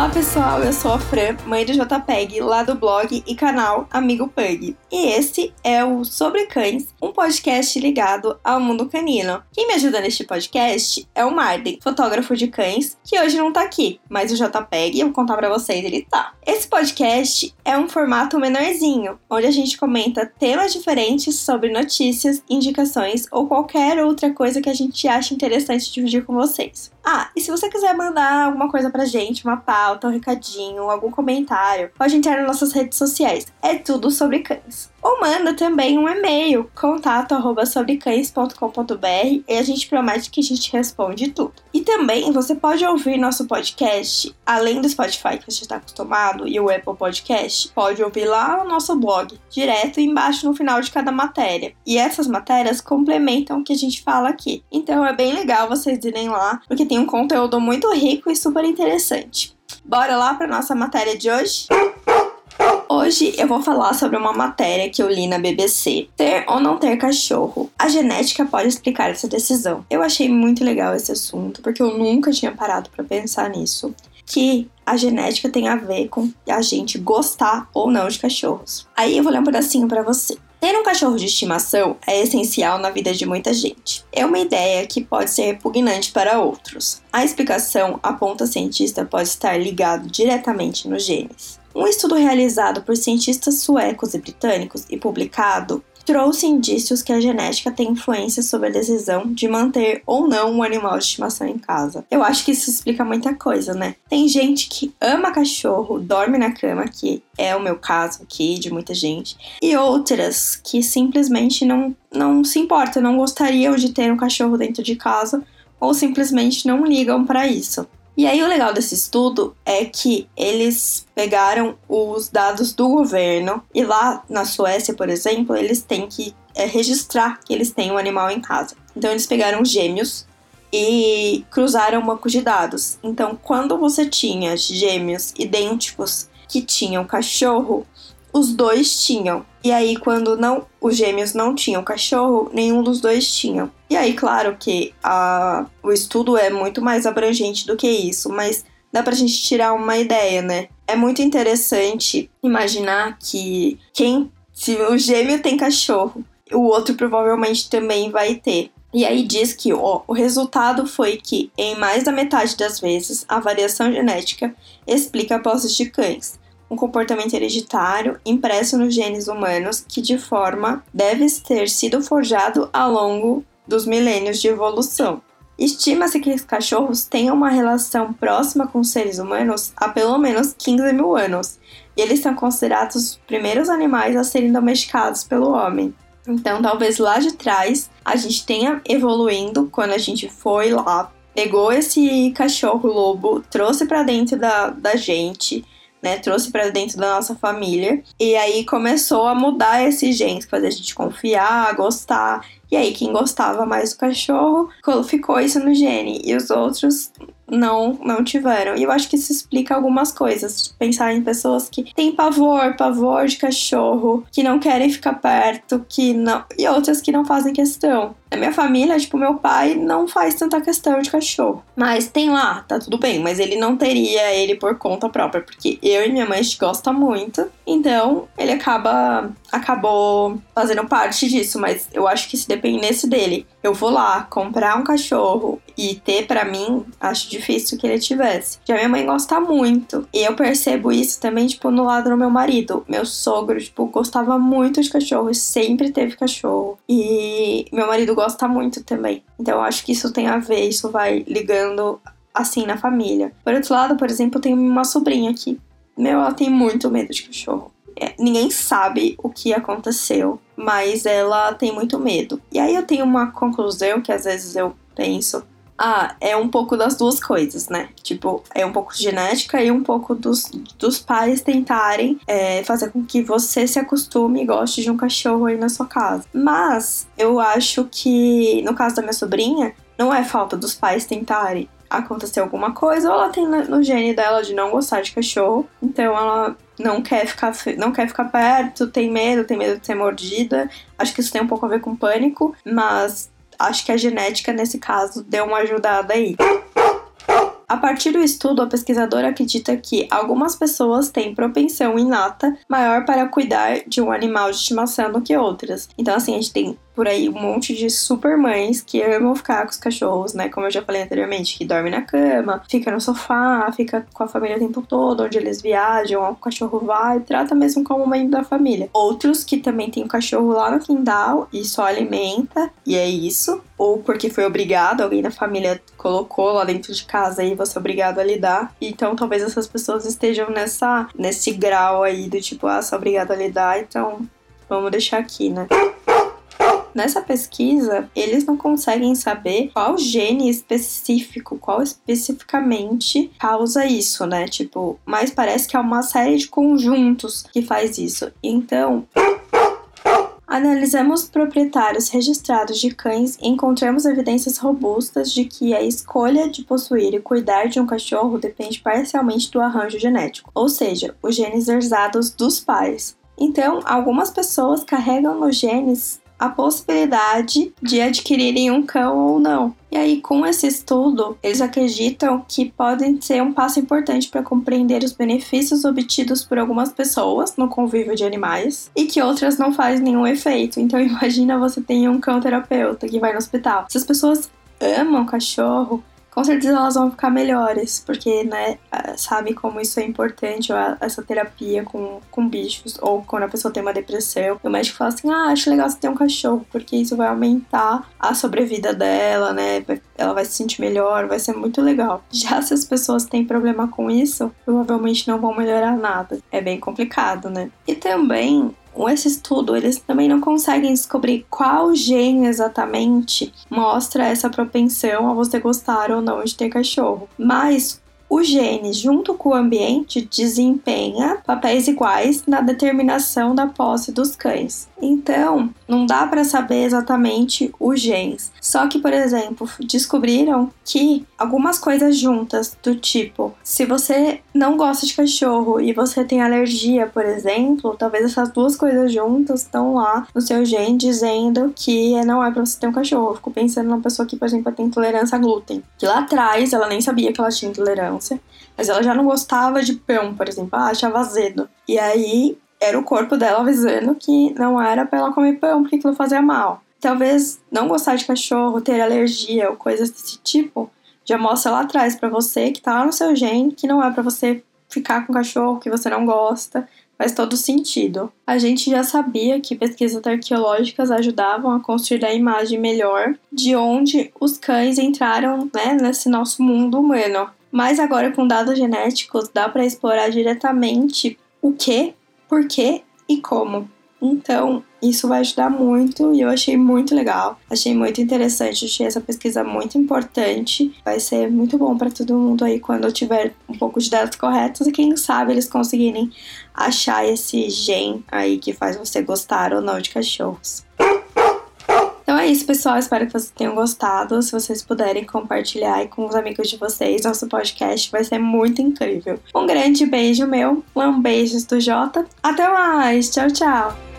Olá pessoal, eu sou a Fran, mãe do JPEG, lá do blog e canal Amigo Pug. E esse é o Sobre Cães, um podcast ligado ao mundo canino. Quem me ajuda neste podcast é o Marden, fotógrafo de cães, que hoje não tá aqui, mas o JPEG, eu vou contar pra vocês, ele tá. Esse podcast é um formato menorzinho, onde a gente comenta temas diferentes sobre notícias, indicações ou qualquer outra coisa que a gente acha interessante dividir com vocês. Ah, e se você quiser mandar alguma coisa pra gente, uma pauta, um recadinho, algum comentário, pode entrar nas nossas redes sociais. É tudo sobre cães. Ou manda também um e-mail, contato arroba sobrecães.com.br e a gente promete que a gente responde tudo. E também você pode ouvir nosso podcast, além do Spotify que você está acostumado e o Apple Podcast, pode ouvir lá no nosso blog, direto embaixo no final de cada matéria. E essas matérias complementam o que a gente fala aqui. Então é bem legal vocês irem lá, porque tem um conteúdo muito rico e super interessante. Bora lá para nossa matéria de hoje? Hoje eu vou falar sobre uma matéria que eu li na BBC: Ter ou não ter cachorro. A genética pode explicar essa decisão. Eu achei muito legal esse assunto porque eu nunca tinha parado para pensar nisso. Que a genética tem a ver com a gente gostar ou não de cachorros. Aí eu vou ler um pedacinho para você. Ter um cachorro de estimação é essencial na vida de muita gente. É uma ideia que pode ser repugnante para outros. A explicação, aponta cientista, pode estar ligado diretamente nos genes. Um estudo realizado por cientistas suecos e britânicos e publicado trouxe indícios que a genética tem influência sobre a decisão de manter ou não um animal de estimação em casa. Eu acho que isso explica muita coisa, né? Tem gente que ama cachorro, dorme na cama, que é o meu caso aqui, de muita gente, e outras que simplesmente não, não se importam, não gostariam de ter um cachorro dentro de casa ou simplesmente não ligam para isso. E aí o legal desse estudo é que eles pegaram os dados do governo e lá na Suécia, por exemplo, eles têm que é, registrar que eles têm um animal em casa. Então eles pegaram gêmeos e cruzaram um banco de dados. Então, quando você tinha gêmeos idênticos que tinham cachorro, os dois tinham. E aí, quando não os gêmeos não tinham cachorro, nenhum dos dois tinham. E aí, claro que a, o estudo é muito mais abrangente do que isso, mas dá pra gente tirar uma ideia, né? É muito interessante imaginar que quem. Se o gêmeo tem cachorro, o outro provavelmente também vai ter. E aí diz que ó, o resultado foi que, em mais da metade das vezes, a variação genética explica a posse de cães um comportamento hereditário impresso nos genes humanos que, de forma, deve ter sido forjado ao longo dos milênios de evolução. Estima-se que os cachorros tenham uma relação próxima com os seres humanos há pelo menos 15 mil anos, e eles são considerados os primeiros animais a serem domesticados pelo homem. Então, talvez lá de trás a gente tenha evoluindo quando a gente foi lá, pegou esse cachorro lobo, trouxe para dentro da, da gente, né, trouxe para dentro da nossa família. E aí começou a mudar esses genes, fazer a gente confiar, gostar. E aí quem gostava mais do cachorro ficou isso no gene e os outros não não tiveram. E eu acho que isso explica algumas coisas. Pensar em pessoas que têm pavor, pavor de cachorro, que não querem ficar perto, que não e outras que não fazem questão. Na minha família, tipo, meu pai não faz tanta questão de cachorro. Mas tem lá, tá tudo bem, mas ele não teria ele por conta própria, porque eu e minha mãe a gente gosta muito. Então, ele acaba acabou fazendo parte disso, mas eu acho que se dependesse dele, eu vou lá comprar um cachorro e ter para mim, acho difícil que ele tivesse. Já minha mãe gosta muito, e eu percebo isso também tipo no lado do meu marido. Meu sogro, tipo, gostava muito de cachorro, sempre teve cachorro. E meu marido gosta muito também. Então eu acho que isso tem a ver, isso vai ligando assim na família. Por outro lado, por exemplo, eu tenho uma sobrinha aqui. Meu, ela tem muito medo de cachorro. É, ninguém sabe o que aconteceu, mas ela tem muito medo. E aí eu tenho uma conclusão que às vezes eu penso, ah, é um pouco das duas coisas, né? Tipo, é um pouco genética e um pouco dos, dos pais tentarem é, fazer com que você se acostume e goste de um cachorro aí na sua casa. Mas eu acho que, no caso da minha sobrinha, não é falta dos pais tentarem acontecer alguma coisa, ou ela tem no gene dela de não gostar de cachorro, então ela não quer ficar não quer ficar perto, tem medo, tem medo de ser mordida. Acho que isso tem um pouco a ver com pânico, mas acho que a genética nesse caso deu uma ajudada aí. A partir do estudo, a pesquisadora acredita que algumas pessoas têm propensão inata maior para cuidar de um animal de estimação do que outras. Então, assim, a gente tem por aí um monte de super mães que amam ficar com os cachorros, né? Como eu já falei anteriormente, que dorme na cama, fica no sofá, fica com a família o tempo todo, onde eles viajam, o cachorro vai, trata mesmo como membro da família. Outros que também tem o cachorro lá no quintal e só alimenta, e é isso. Ou porque foi obrigado, alguém da família colocou lá dentro de casa e você é obrigado a lidar. Então talvez essas pessoas estejam nessa, nesse grau aí do tipo, ah, sou obrigado a lidar, então vamos deixar aqui, né? Nessa pesquisa, eles não conseguem saber qual gene específico, qual especificamente causa isso, né? Tipo, mas parece que é uma série de conjuntos que faz isso. Então, Analisamos proprietários registrados de cães e encontramos evidências robustas de que a escolha de possuir e cuidar de um cachorro depende parcialmente do arranjo genético, ou seja, os genes herdados dos pais. Então, algumas pessoas carregam nos genes a possibilidade de adquirirem um cão ou não. E aí, com esse estudo, eles acreditam que podem ser um passo importante para compreender os benefícios obtidos por algumas pessoas no convívio de animais e que outras não fazem nenhum efeito. Então, imagina você tem um cão terapeuta que vai no hospital. Se as pessoas amam cachorro, com certeza elas vão ficar melhores, porque, né, sabe como isso é importante, essa terapia com, com bichos, ou quando a pessoa tem uma depressão, o médico fala assim, ah, acho legal você ter um cachorro, porque isso vai aumentar a sobrevida dela, né, ela vai se sentir melhor, vai ser muito legal. Já se as pessoas têm problema com isso, provavelmente não vão melhorar nada. É bem complicado, né? E também com esse estudo, eles também não conseguem descobrir qual gene exatamente mostra essa propensão a você gostar ou não de ter cachorro. Mas o gene, junto com o ambiente, desempenha papéis iguais na determinação da posse dos cães. Então, não dá para saber exatamente os genes. Só que, por exemplo, descobriram que algumas coisas juntas, do tipo, se você não gosta de cachorro e você tem alergia, por exemplo, talvez essas duas coisas juntas estão lá no seu gene dizendo que não é para você ter um cachorro. Eu fico pensando numa pessoa que, por exemplo, tem intolerância a glúten. Que lá atrás ela nem sabia que ela tinha intolerância, mas ela já não gostava de pão, por exemplo, ah, achava azedo. E aí era o corpo dela avisando que não era para ela comer pão porque aquilo fazia mal. Talvez não gostar de cachorro, ter alergia ou coisas desse tipo, já mostra lá atrás para você que tá lá no seu gene que não é para você ficar com cachorro que você não gosta. Faz todo sentido. A gente já sabia que pesquisas arqueológicas ajudavam a construir a imagem melhor de onde os cães entraram né, nesse nosso mundo humano. Mas agora com dados genéticos dá para explorar diretamente o que por quê e como. Então, isso vai ajudar muito e eu achei muito legal, achei muito interessante, achei essa pesquisa muito importante. Vai ser muito bom para todo mundo aí quando eu tiver um pouco de dados corretos e quem sabe eles conseguirem achar esse gen aí que faz você gostar ou não de cachorros. É isso, pessoal. Espero que vocês tenham gostado. Se vocês puderem compartilhar com os amigos de vocês, nosso podcast vai ser muito incrível. Um grande beijo meu, um beijo do Jota. Até mais. Tchau, tchau.